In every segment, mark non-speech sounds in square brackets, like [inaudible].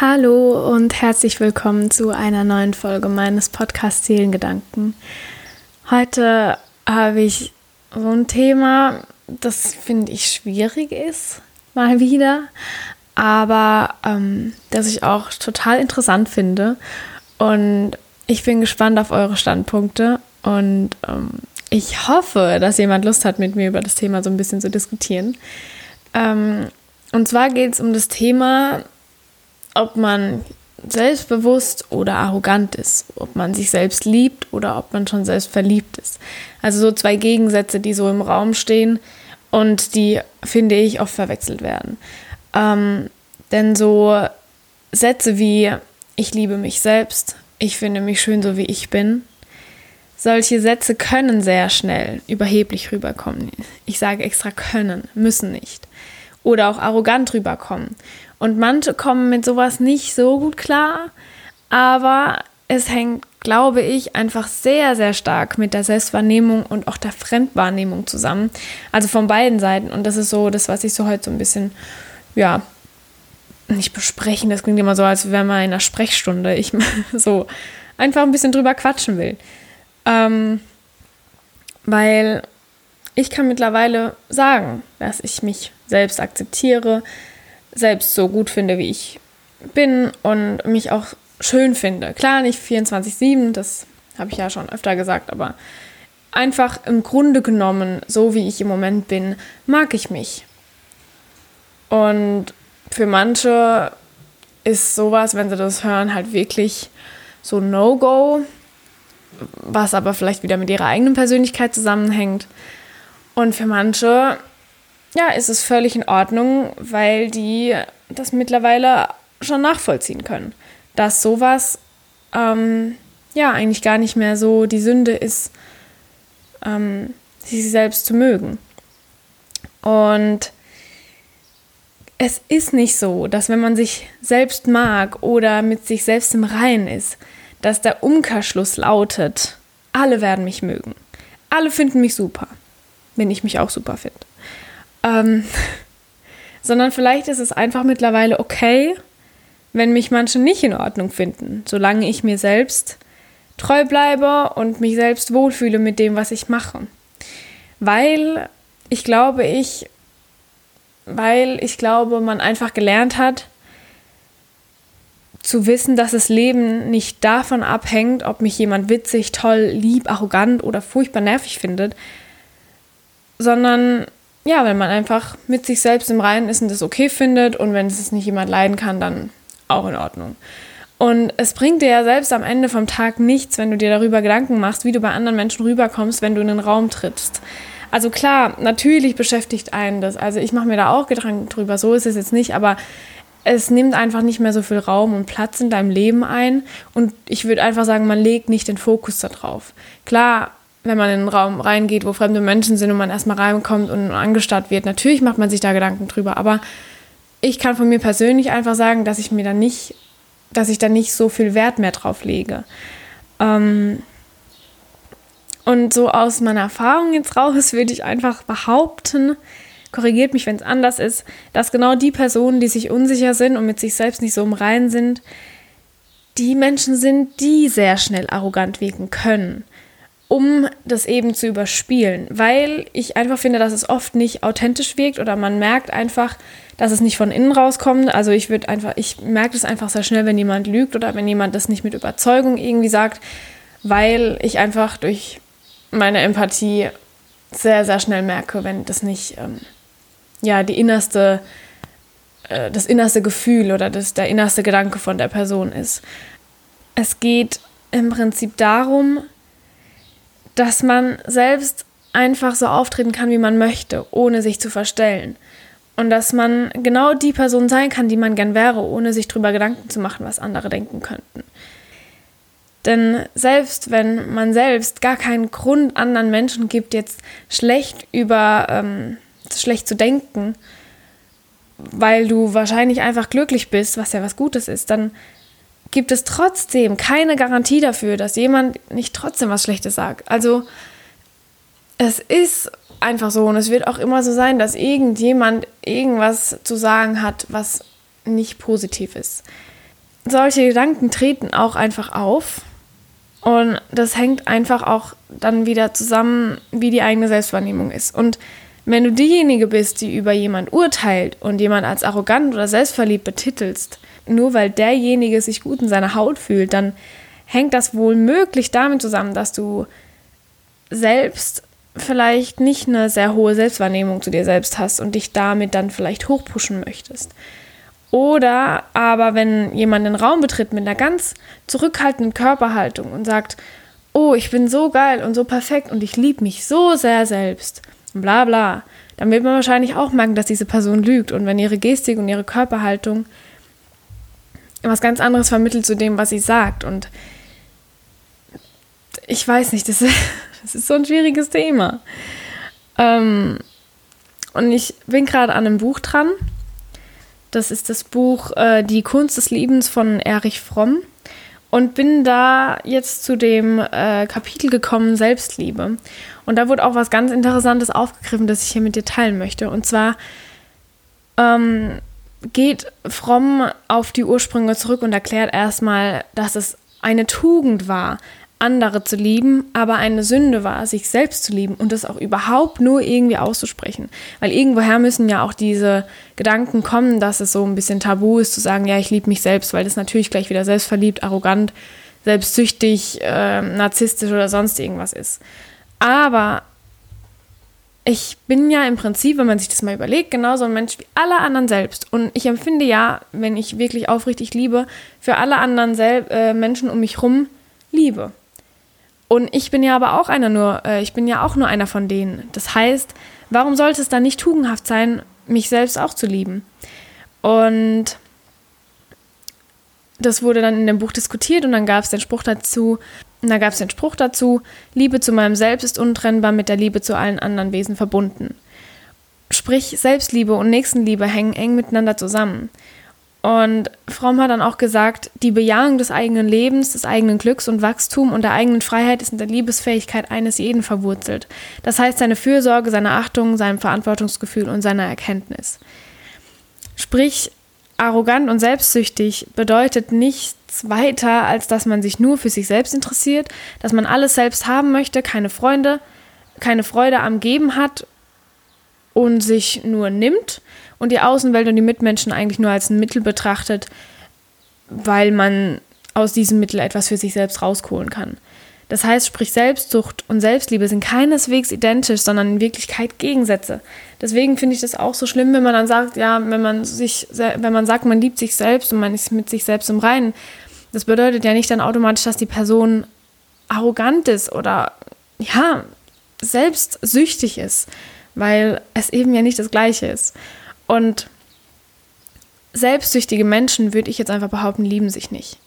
Hallo und herzlich willkommen zu einer neuen Folge meines Podcasts Seelengedanken. Heute habe ich so ein Thema, das finde ich schwierig ist, mal wieder, aber ähm, das ich auch total interessant finde. Und ich bin gespannt auf eure Standpunkte und ähm, ich hoffe, dass jemand Lust hat, mit mir über das Thema so ein bisschen zu diskutieren. Ähm, und zwar geht es um das Thema, ob man selbstbewusst oder arrogant ist, ob man sich selbst liebt oder ob man schon selbst verliebt ist. Also so zwei Gegensätze, die so im Raum stehen und die, finde ich, oft verwechselt werden. Ähm, denn so Sätze wie ich liebe mich selbst, ich finde mich schön so wie ich bin, solche Sätze können sehr schnell überheblich rüberkommen. Ich sage extra können, müssen nicht. Oder auch arrogant rüberkommen. Und manche kommen mit sowas nicht so gut klar, aber es hängt, glaube ich, einfach sehr, sehr stark mit der Selbstwahrnehmung und auch der Fremdwahrnehmung zusammen. Also von beiden Seiten. Und das ist so das, was ich so heute so ein bisschen, ja, nicht besprechen. Das klingt immer so, als wäre man in einer Sprechstunde. Ich [laughs] so einfach ein bisschen drüber quatschen will. Ähm, weil ich kann mittlerweile sagen, dass ich mich selbst akzeptiere, selbst so gut finde, wie ich bin und mich auch schön finde. Klar, nicht 24-7, das habe ich ja schon öfter gesagt, aber einfach im Grunde genommen, so wie ich im Moment bin, mag ich mich. Und für manche ist sowas, wenn sie das hören, halt wirklich so No-Go, was aber vielleicht wieder mit ihrer eigenen Persönlichkeit zusammenhängt. Und für manche ja, ist es völlig in Ordnung, weil die das mittlerweile schon nachvollziehen können, dass sowas ähm, ja eigentlich gar nicht mehr so die Sünde ist, ähm, sich selbst zu mögen. Und es ist nicht so, dass wenn man sich selbst mag oder mit sich selbst im Reinen ist, dass der Umkehrschluss lautet, alle werden mich mögen. Alle finden mich super, wenn ich mich auch super finde. Ähm, [laughs] sondern vielleicht ist es einfach mittlerweile okay, wenn mich manche nicht in Ordnung finden, solange ich mir selbst treu bleibe und mich selbst wohlfühle mit dem, was ich mache. Weil ich glaube, ich, weil ich glaube, man einfach gelernt hat, zu wissen, dass das Leben nicht davon abhängt, ob mich jemand witzig, toll, lieb, arrogant oder furchtbar nervig findet, sondern ja, wenn man einfach mit sich selbst im Reinen ist und das okay findet und wenn es nicht jemand leiden kann, dann auch in Ordnung. Und es bringt dir ja selbst am Ende vom Tag nichts, wenn du dir darüber Gedanken machst, wie du bei anderen Menschen rüberkommst, wenn du in den Raum trittst. Also klar, natürlich beschäftigt einen das. Also ich mache mir da auch Gedanken drüber, so ist es jetzt nicht, aber es nimmt einfach nicht mehr so viel Raum und Platz in deinem Leben ein. Und ich würde einfach sagen, man legt nicht den Fokus darauf. Klar, wenn man in einen Raum reingeht, wo fremde Menschen sind und man erstmal reinkommt und angestarrt wird, natürlich macht man sich da Gedanken drüber. Aber ich kann von mir persönlich einfach sagen, dass ich mir da nicht, dass ich da nicht so viel Wert mehr drauf lege. Ähm und so aus meiner Erfahrung jetzt raus [laughs] würde ich einfach behaupten, korrigiert mich, wenn es anders ist, dass genau die Personen, die sich unsicher sind und mit sich selbst nicht so im Reinen sind, die Menschen sind, die sehr schnell arrogant wirken können um das eben zu überspielen, weil ich einfach finde, dass es oft nicht authentisch wirkt oder man merkt einfach, dass es nicht von innen rauskommt. Also ich würde einfach, ich merke das einfach sehr schnell, wenn jemand lügt oder wenn jemand das nicht mit Überzeugung irgendwie sagt, weil ich einfach durch meine Empathie sehr, sehr schnell merke, wenn das nicht, ähm, ja, die innerste, äh, das innerste Gefühl oder das, der innerste Gedanke von der Person ist. Es geht im Prinzip darum, dass man selbst einfach so auftreten kann, wie man möchte, ohne sich zu verstellen. Und dass man genau die Person sein kann, die man gern wäre, ohne sich darüber Gedanken zu machen, was andere denken könnten. Denn selbst wenn man selbst gar keinen Grund anderen Menschen gibt, jetzt schlecht über ähm, schlecht zu denken, weil du wahrscheinlich einfach glücklich bist, was ja was Gutes ist, dann gibt es trotzdem keine Garantie dafür, dass jemand nicht trotzdem was Schlechtes sagt. Also es ist einfach so und es wird auch immer so sein, dass irgendjemand irgendwas zu sagen hat, was nicht positiv ist. solche Gedanken treten auch einfach auf. Und das hängt einfach auch dann wieder zusammen, wie die eigene Selbstwahrnehmung ist. Und wenn du diejenige bist, die über jemand urteilt und jemand als arrogant oder selbstverliebt betitelst, nur weil derjenige sich gut in seiner Haut fühlt, dann hängt das wohl möglich damit zusammen, dass du selbst vielleicht nicht eine sehr hohe Selbstwahrnehmung zu dir selbst hast und dich damit dann vielleicht hochpushen möchtest. Oder aber wenn jemand den Raum betritt mit einer ganz zurückhaltenden Körperhaltung und sagt, oh, ich bin so geil und so perfekt und ich liebe mich so sehr selbst, bla bla, dann wird man wahrscheinlich auch merken, dass diese Person lügt. Und wenn ihre Gestik und ihre Körperhaltung was ganz anderes vermittelt zu dem, was sie sagt. Und ich weiß nicht, das ist, [laughs] das ist so ein schwieriges Thema. Ähm, und ich bin gerade an einem Buch dran. Das ist das Buch äh, Die Kunst des Liebens von Erich Fromm. Und bin da jetzt zu dem äh, Kapitel gekommen, Selbstliebe. Und da wurde auch was ganz Interessantes aufgegriffen, das ich hier mit dir teilen möchte. Und zwar ähm, geht Fromm auf die Ursprünge zurück und erklärt erstmal, dass es eine Tugend war, andere zu lieben, aber eine Sünde war, sich selbst zu lieben und das auch überhaupt nur irgendwie auszusprechen. Weil irgendwoher müssen ja auch diese Gedanken kommen, dass es so ein bisschen tabu ist zu sagen, ja, ich liebe mich selbst, weil das natürlich gleich wieder selbstverliebt, arrogant, selbstsüchtig, äh, narzisstisch oder sonst irgendwas ist. Aber ich bin ja im Prinzip, wenn man sich das mal überlegt, genauso ein Mensch wie alle anderen selbst. Und ich empfinde ja, wenn ich wirklich aufrichtig liebe, für alle anderen Sel äh, Menschen um mich herum Liebe. Und ich bin ja aber auch einer nur, äh, ich bin ja auch nur einer von denen. Das heißt, warum sollte es dann nicht tugendhaft sein, mich selbst auch zu lieben? Und das wurde dann in dem Buch diskutiert und dann gab es den Spruch dazu, und da gab es den Spruch dazu, Liebe zu meinem Selbst ist untrennbar mit der Liebe zu allen anderen Wesen verbunden. Sprich, Selbstliebe und Nächstenliebe hängen eng miteinander zusammen. Und Fromm hat dann auch gesagt, die Bejahung des eigenen Lebens, des eigenen Glücks und Wachstum und der eigenen Freiheit ist in der Liebesfähigkeit eines jeden verwurzelt. Das heißt seine Fürsorge, seine Achtung, seinem Verantwortungsgefühl und seiner Erkenntnis. Sprich, arrogant und selbstsüchtig bedeutet nichts weiter, als dass man sich nur für sich selbst interessiert, dass man alles selbst haben möchte, keine Freunde, keine Freude am Geben hat und sich nur nimmt und die Außenwelt und die Mitmenschen eigentlich nur als ein Mittel betrachtet, weil man aus diesem Mittel etwas für sich selbst rausholen kann. Das heißt, sprich Selbstsucht und Selbstliebe sind keineswegs identisch, sondern in Wirklichkeit Gegensätze. Deswegen finde ich das auch so schlimm, wenn man dann sagt, ja, wenn man sich, wenn man sagt, man liebt sich selbst und man ist mit sich selbst im Reinen, das bedeutet ja nicht dann automatisch, dass die Person arrogant ist oder ja, selbstsüchtig ist, weil es eben ja nicht das Gleiche ist. Und selbstsüchtige Menschen, würde ich jetzt einfach behaupten, lieben sich nicht.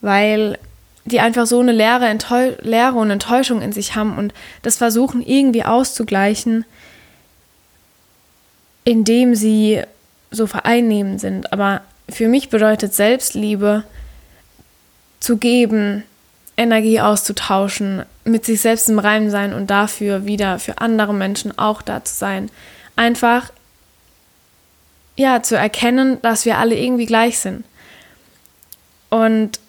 Weil die einfach so eine Leere, Enttäu Leere und Enttäuschung in sich haben und das versuchen irgendwie auszugleichen, indem sie so vereinnehmend sind. Aber für mich bedeutet Selbstliebe zu geben, Energie auszutauschen, mit sich selbst im Reim sein und dafür wieder für andere Menschen auch da zu sein. Einfach ja, zu erkennen, dass wir alle irgendwie gleich sind. Und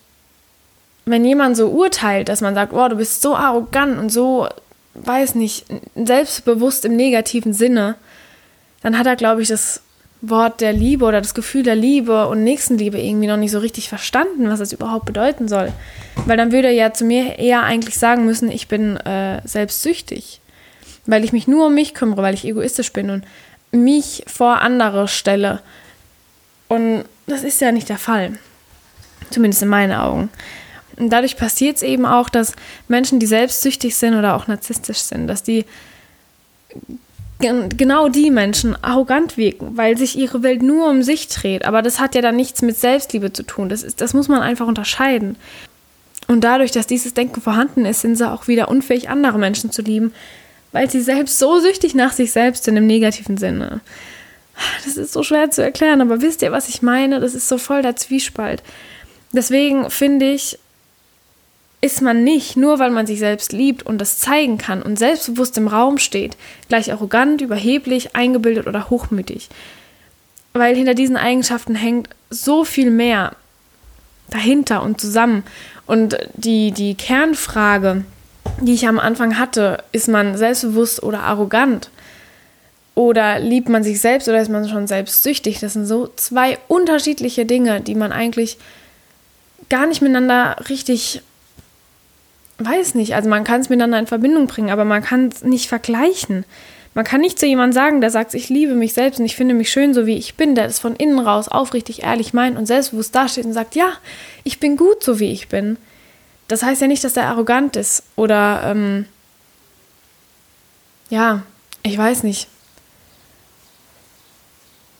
wenn jemand so urteilt, dass man sagt, oh, du bist so arrogant und so, weiß nicht, selbstbewusst im negativen Sinne, dann hat er, glaube ich, das Wort der Liebe oder das Gefühl der Liebe und Nächstenliebe irgendwie noch nicht so richtig verstanden, was das überhaupt bedeuten soll. Weil dann würde er ja zu mir eher eigentlich sagen müssen, ich bin äh, selbstsüchtig, weil ich mich nur um mich kümmere, weil ich egoistisch bin und mich vor andere stelle. Und das ist ja nicht der Fall. Zumindest in meinen Augen. Und dadurch passiert es eben auch, dass Menschen, die selbstsüchtig sind oder auch narzisstisch sind, dass die genau die Menschen arrogant wirken, weil sich ihre Welt nur um sich dreht. Aber das hat ja dann nichts mit Selbstliebe zu tun. Das, ist, das muss man einfach unterscheiden. Und dadurch, dass dieses Denken vorhanden ist, sind sie auch wieder unfähig, andere Menschen zu lieben, weil sie selbst so süchtig nach sich selbst sind im negativen Sinne. Das ist so schwer zu erklären, aber wisst ihr, was ich meine? Das ist so voll der Zwiespalt. Deswegen finde ich, ist man nicht, nur weil man sich selbst liebt und das zeigen kann und selbstbewusst im Raum steht, gleich arrogant, überheblich, eingebildet oder hochmütig. Weil hinter diesen Eigenschaften hängt so viel mehr. dahinter und zusammen. Und die, die Kernfrage, die ich am Anfang hatte, ist man selbstbewusst oder arrogant? Oder liebt man sich selbst oder ist man schon selbstsüchtig? Das sind so zwei unterschiedliche Dinge, die man eigentlich gar nicht miteinander richtig, weiß nicht, also man kann es miteinander in Verbindung bringen, aber man kann es nicht vergleichen. Man kann nicht zu jemandem sagen, der sagt, ich liebe mich selbst und ich finde mich schön, so wie ich bin, der es von innen raus aufrichtig ehrlich meint und selbstbewusst dasteht und sagt, ja, ich bin gut, so wie ich bin. Das heißt ja nicht, dass der arrogant ist oder, ähm, ja, ich weiß nicht.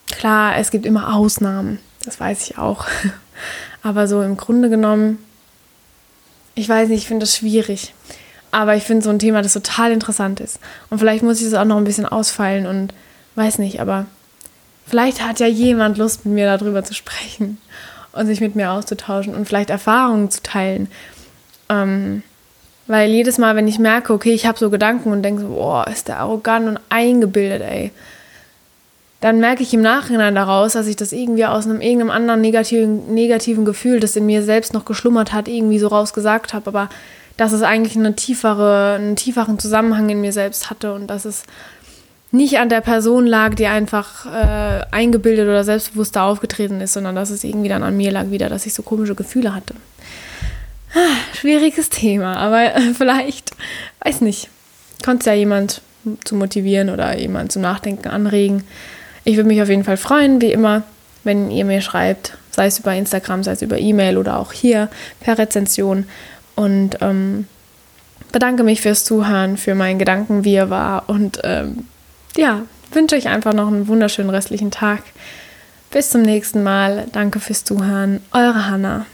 Klar, es gibt immer Ausnahmen, das weiß ich auch. [laughs] Aber so im Grunde genommen, ich weiß nicht, ich finde das schwierig. Aber ich finde so ein Thema, das total interessant ist. Und vielleicht muss ich das auch noch ein bisschen ausfeilen und weiß nicht, aber vielleicht hat ja jemand Lust, mit mir darüber zu sprechen und sich mit mir auszutauschen und vielleicht Erfahrungen zu teilen. Ähm, weil jedes Mal, wenn ich merke, okay, ich habe so Gedanken und denke so, boah, ist der arrogant und eingebildet, ey, dann merke ich im Nachhinein daraus, dass ich das irgendwie aus einem irgendeinem anderen negativen, negativen Gefühl, das in mir selbst noch geschlummert hat, irgendwie so rausgesagt habe. Aber dass es eigentlich eine tiefere, einen tieferen Zusammenhang in mir selbst hatte und dass es nicht an der Person lag, die einfach äh, eingebildet oder selbstbewusst da aufgetreten ist, sondern dass es irgendwie dann an mir lag wieder, dass ich so komische Gefühle hatte. Ah, schwieriges Thema, aber [laughs] vielleicht, weiß nicht, konnte ja jemand zu motivieren oder jemand zum Nachdenken anregen. Ich würde mich auf jeden Fall freuen, wie immer, wenn ihr mir schreibt, sei es über Instagram, sei es über E-Mail oder auch hier per Rezension. Und ähm, bedanke mich fürs Zuhören, für meinen Gedanken, wie er war. Und ähm, ja, wünsche euch einfach noch einen wunderschönen restlichen Tag. Bis zum nächsten Mal. Danke fürs Zuhören. Eure Hanna.